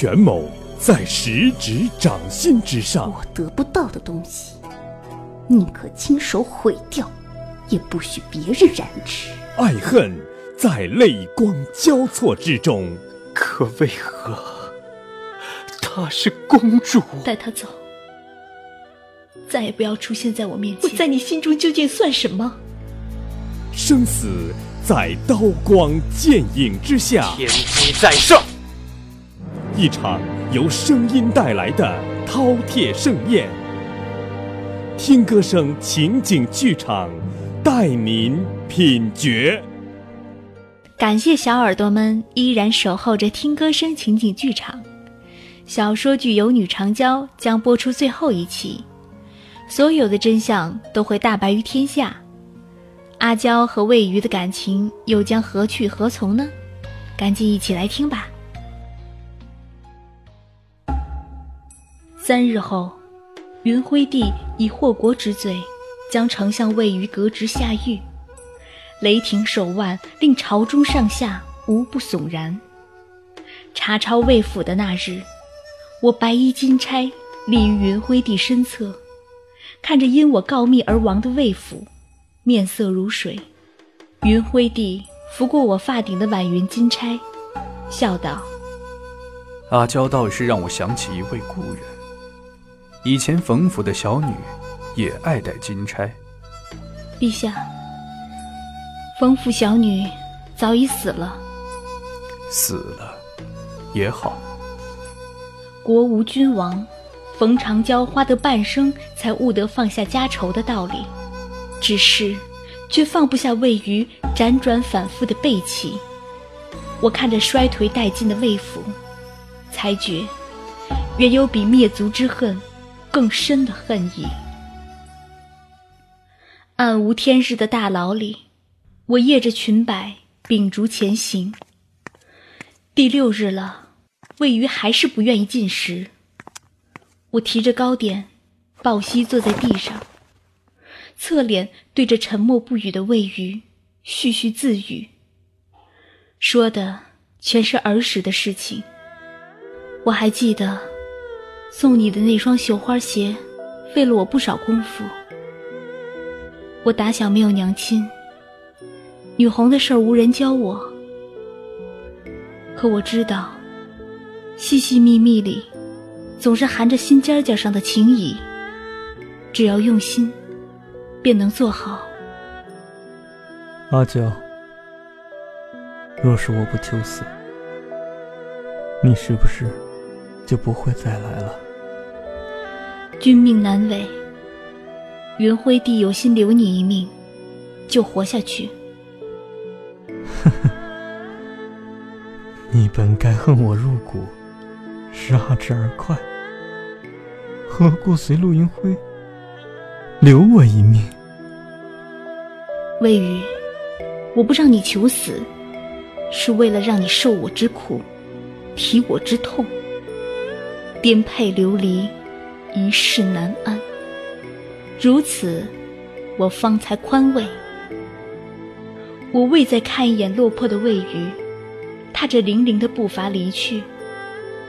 权谋在十指掌心之上。我得不到的东西，宁可亲手毁掉，也不许别人染指。爱恨在泪光交错之中。可为何她是公主？带她走，再也不要出现在我面前。我在你心中究竟算什么？生死在刀光剑影之下。天机在上。一场由声音带来的饕餮盛宴，听歌声情景剧场带您品绝。感谢小耳朵们依然守候着听歌声情景剧场。小说剧《有女长娇》将播出最后一期，所有的真相都会大白于天下。阿娇和魏鱼的感情又将何去何从呢？赶紧一起来听吧。三日后，云辉帝以祸国之罪，将丞相魏于革职下狱。雷霆手腕令朝中上下无不悚然。查抄魏府的那日，我白衣金钗立于云辉帝身侧，看着因我告密而亡的魏府。面色如水，云辉帝拂过我发顶的晚云金钗，笑道：“阿娇倒是让我想起一位故人。以前冯府的小女也爱戴金钗。陛下，冯府小女早已死了。死了也好。国无君王，冯长娇花得半生才悟得放下家仇的道理。”只是，却放不下位于辗转反复的背弃。我看着衰颓殆尽的魏府，才觉，原有比灭族之恨更深的恨意。暗无天日的大牢里，我曳着裙摆，秉烛前行。第六日了，魏鱼还是不愿意进食。我提着糕点，抱膝坐在地上。侧脸对着沉默不语的魏鱼，絮絮自语，说的全是儿时的事情。我还记得，送你的那双绣花鞋，费了我不少功夫。我打小没有娘亲，女红的事儿无人教我。可我知道，细细密密里，总是含着心尖尖上的情谊。只要用心。便能做好。阿娇，若是我不求死，你是不是就不会再来了？君命难违，云辉帝有心留你一命，就活下去。呵呵，你本该恨我入骨，杀之而快，何故随陆云辉？留我一命，魏宇，我不让你求死，是为了让你受我之苦，体我之痛。颠沛流离，一世难安。如此，我方才宽慰。我未再看一眼落魄的魏鱼，踏着零零的步伐离去，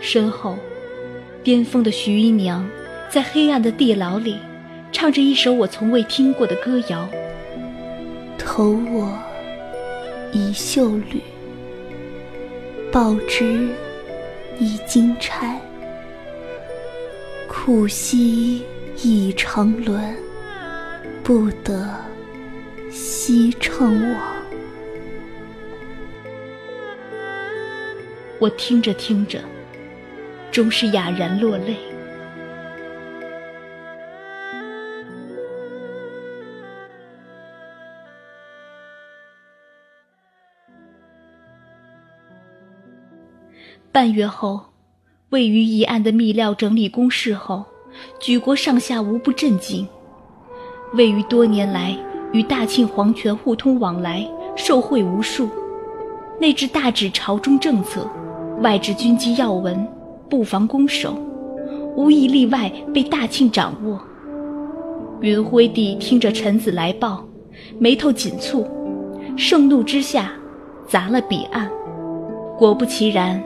身后，巅峰的徐姨娘在黑暗的地牢里。唱着一首我从未听过的歌谣。投我一袖缕，报之以金钗。苦兮已成轮，不得西城往。我听着听着，终是哑然落泪。半月后，位于一案的密料整理公示后，举国上下无不震惊。位于多年来与大庆皇权互通往来，受贿无数，内置大指朝中政策，外置军机要闻，布防攻守，无一例外被大庆掌握。云辉帝听着臣子来报，眉头紧蹙，盛怒之下，砸了彼案。果不其然。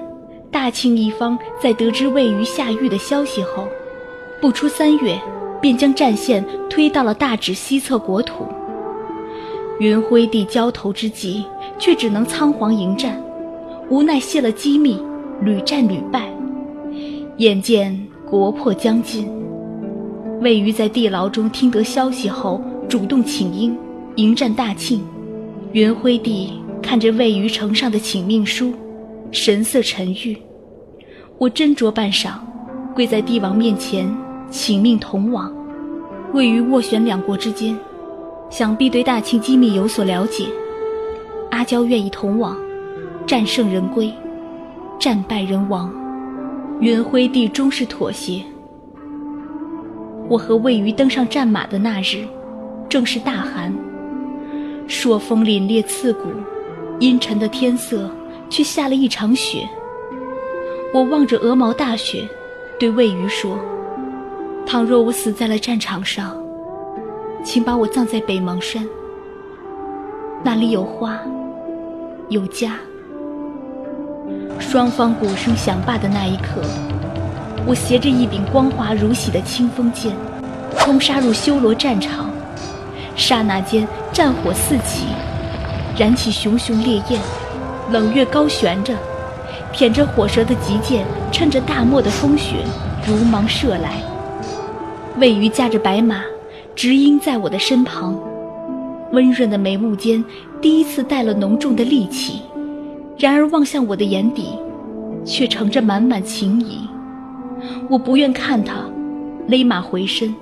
大庆一方在得知魏余下狱的消息后，不出三月，便将战线推到了大指西侧国土。云辉帝交头之际，却只能仓皇迎战，无奈泄了机密，屡战屡败。眼见国破将近，魏余在地牢中听得消息后，主动请缨，迎战大庆。云辉帝看着魏余呈上的请命书。神色沉郁，我斟酌半晌，跪在帝王面前，请命同往。位于斡旋两国之间，想必对大清机密有所了解。阿娇愿意同往，战胜人归，战败人亡。云辉帝终是妥协。我和魏余登上战马的那日，正是大寒，朔风凛冽刺骨，阴沉的天色。却下了一场雪。我望着鹅毛大雪，对魏余说：“倘若我死在了战场上，请把我葬在北邙山。那里有花，有家。”双方鼓声响罢的那一刻，我携着一柄光滑如洗的清风剑，冲杀入修罗战场。刹那间，战火四起，燃起熊熊烈焰。冷月高悬着，舔着火舌的急剑，趁着大漠的风雪，如芒射来。魏余驾着白马，直鹰在我的身旁，温润的眉目间，第一次带了浓重的戾气。然而望向我的眼底，却盛着满满情谊。我不愿看他，勒马回身，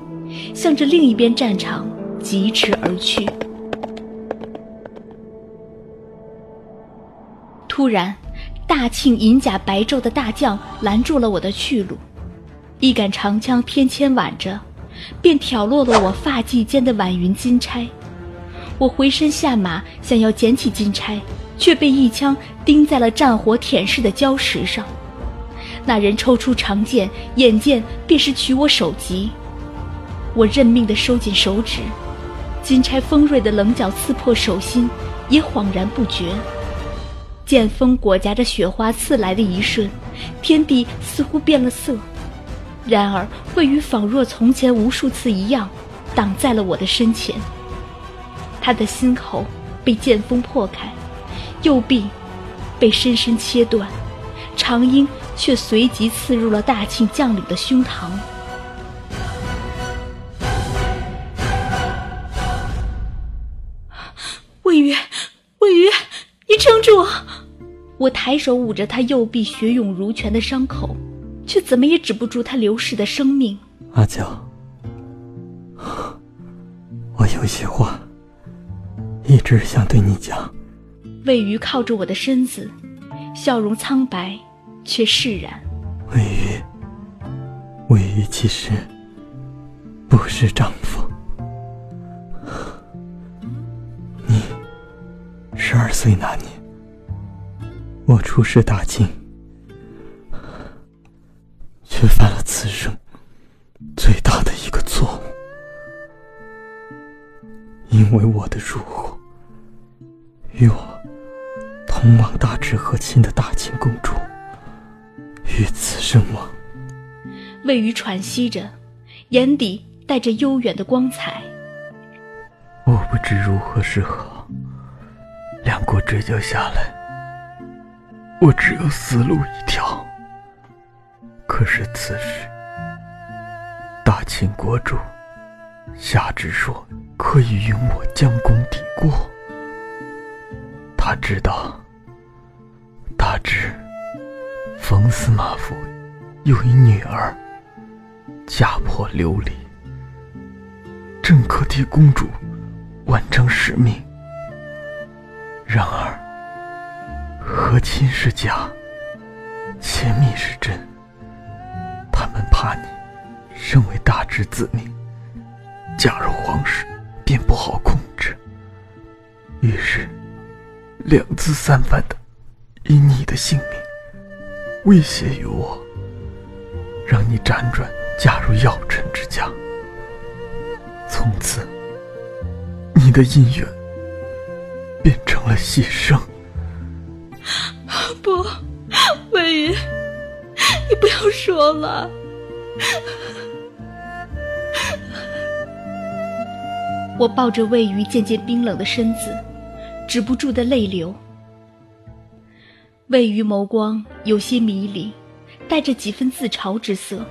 向着另一边战场疾驰而去。突然，大庆银甲白昼的大将拦住了我的去路，一杆长枪偏牵挽着，便挑落了我发髻间的晚云金钗。我回身下马，想要捡起金钗，却被一枪钉在了战火舔舐的礁石上。那人抽出长剑，眼见便是取我首级。我认命地收紧手指，金钗锋锐的棱角刺破手心，也恍然不觉。剑锋裹夹着雪花刺来的一瞬，天地似乎变了色。然而，魏宇仿若从前无数次一样，挡在了我的身前。他的心口被剑锋破开，右臂被深深切断，长缨却随即刺入了大庆将领的胸膛。我抬手捂着他右臂血涌如泉的伤口，却怎么也止不住他流逝的生命。阿娇，我有些话一直想对你讲。魏鱼靠着我的身子，笑容苍白却释然。魏鱼，魏鱼其实不是丈夫。你十二岁那年。我出师大清，却犯了此生最大的一个错误，因为我的疏忽，与我同往大治和亲的大清公主遇刺身亡。魏余喘息着，眼底带着悠远的光彩。我不知如何是好，两国追究下来。我只有死路一条。可是此时，大秦国主下旨说可以允我将功抵过。他知道大治冯司马府有一女儿家破流离，正可替公主完成使命。然而。和亲是假，切密是真。他们怕你身为大侄子民，嫁入皇室便不好控制，于是两次三番的以你的性命威胁于我，让你辗转嫁入要臣之家。从此，你的姻缘变成了牺牲。不，魏云，你不要说了。我抱着魏鱼渐渐冰冷的身子，止不住的泪流。魏鱼眸光有些迷离，带着几分自嘲之色。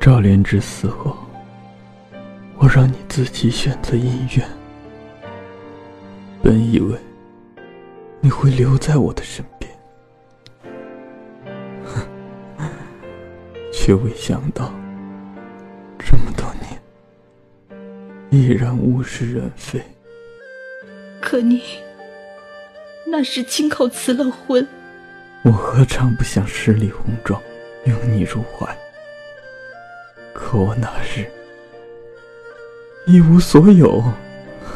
赵莲芝死后，我让你自己选择姻缘，本以为你会留在我的身边，却未想到这么多年。依然物是人非。可你那时亲口辞了婚，我何尝不想十里红妆，拥你入怀？可我那日一无所有，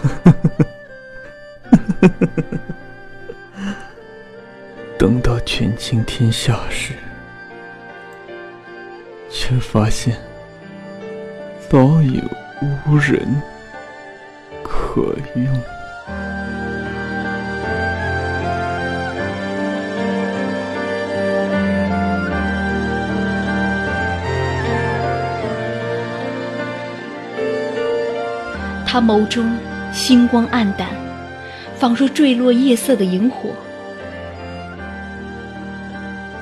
等到权倾天下时，却发现早已无人。可用。他眸中星光暗淡，仿若坠落夜色的萤火。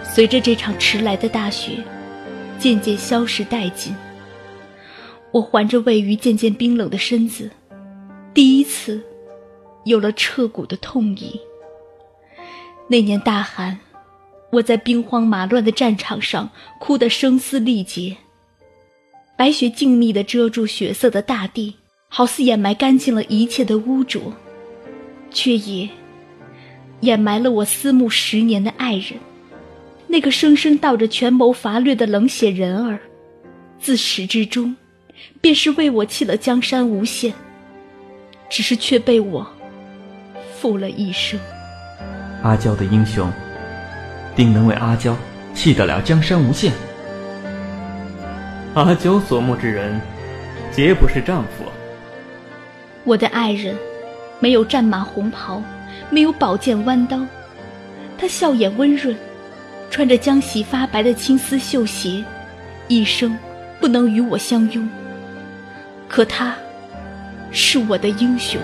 随着这场迟来的大雪渐渐消失殆尽，我环着位于渐渐冰冷的身子。第一次，有了彻骨的痛意。那年大寒，我在兵荒马乱的战场上哭得声嘶力竭。白雪静谧地遮住血色的大地，好似掩埋干净了一切的污浊，却也掩埋了我思慕十年的爱人，那个生生道着权谋伐掠的冷血人儿，自始至终，便是为我弃了江山无限。只是却被我负了一生。阿娇的英雄，定能为阿娇弃得了江山无限。阿娇所慕之人，皆不是丈夫。我的爱人，没有战马红袍，没有宝剑弯刀，他笑眼温润，穿着浆洗发白的青丝绣鞋，一生不能与我相拥。可他。是我的英雄。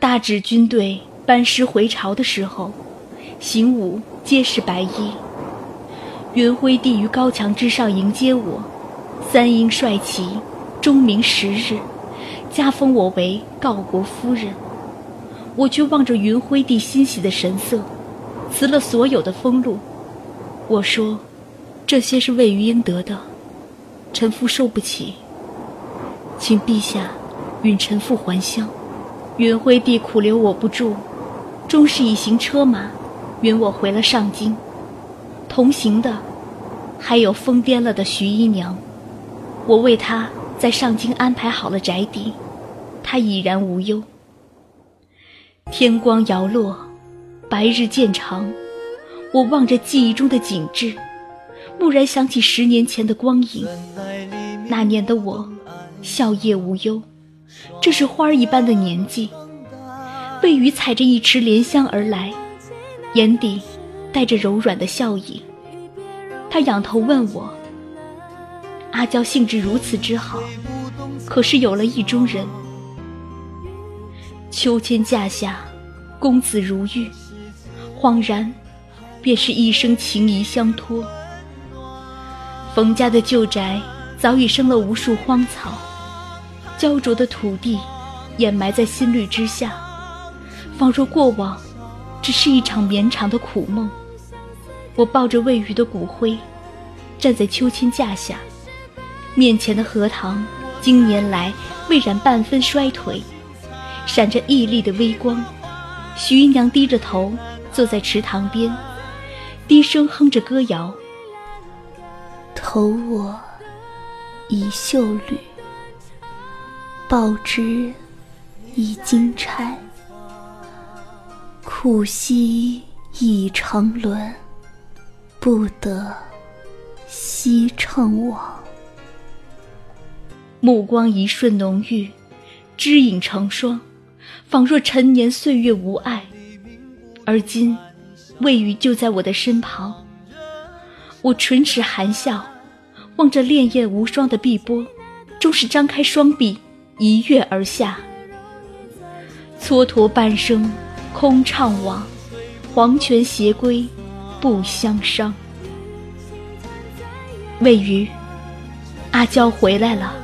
大指军队班师回朝的时候，行伍皆是白衣。云辉帝于高墙之上迎接我，三英帅旗，钟鸣十日，加封我为告国夫人。我却望着云辉帝欣喜的神色，辞了所有的封禄。我说：“这些是魏于应得的，臣妇受不起，请陛下允臣妇还乡。”云辉帝苦留我不住，终是一行车马，允我回了上京。同行的还有疯癫了的徐姨娘。我为她在上京安排好了宅邸，她已然无忧。天光摇落，白日渐长。我望着记忆中的景致，蓦然想起十年前的光影。那年的我，笑靥无忧，这是花儿一般的年纪。魏雨踩着一池莲香而来，眼底带着柔软的笑意。他仰头问我：“阿娇兴致如此之好，可是有了意中人？秋千架下，公子如玉，恍然。”便是一生情谊相托。冯家的旧宅早已生了无数荒草，焦灼的土地掩埋在新绿之下，仿若过往只是一场绵长的苦梦。我抱着未雨的骨灰，站在秋千架下，面前的荷塘经年来未染半分衰颓，闪着屹立的微光。徐姨娘低着头坐在池塘边。低声哼着歌谣，投我一袖缕，报之以金钗。苦兮已长轮，不得西城往。目光一瞬浓郁，知影成双，仿若陈年岁月无碍，而今魏宇就在我的身旁。我唇齿含笑，望着潋滟无双的碧波，终是张开双臂，一跃而下。蹉跎半生，空怅惘，黄泉斜归，不相伤。魏宇，阿娇回来了。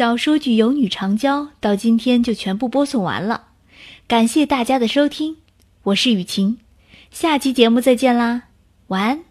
小说剧《有女长娇》到今天就全部播送完了，感谢大家的收听，我是雨晴，下期节目再见啦，晚安。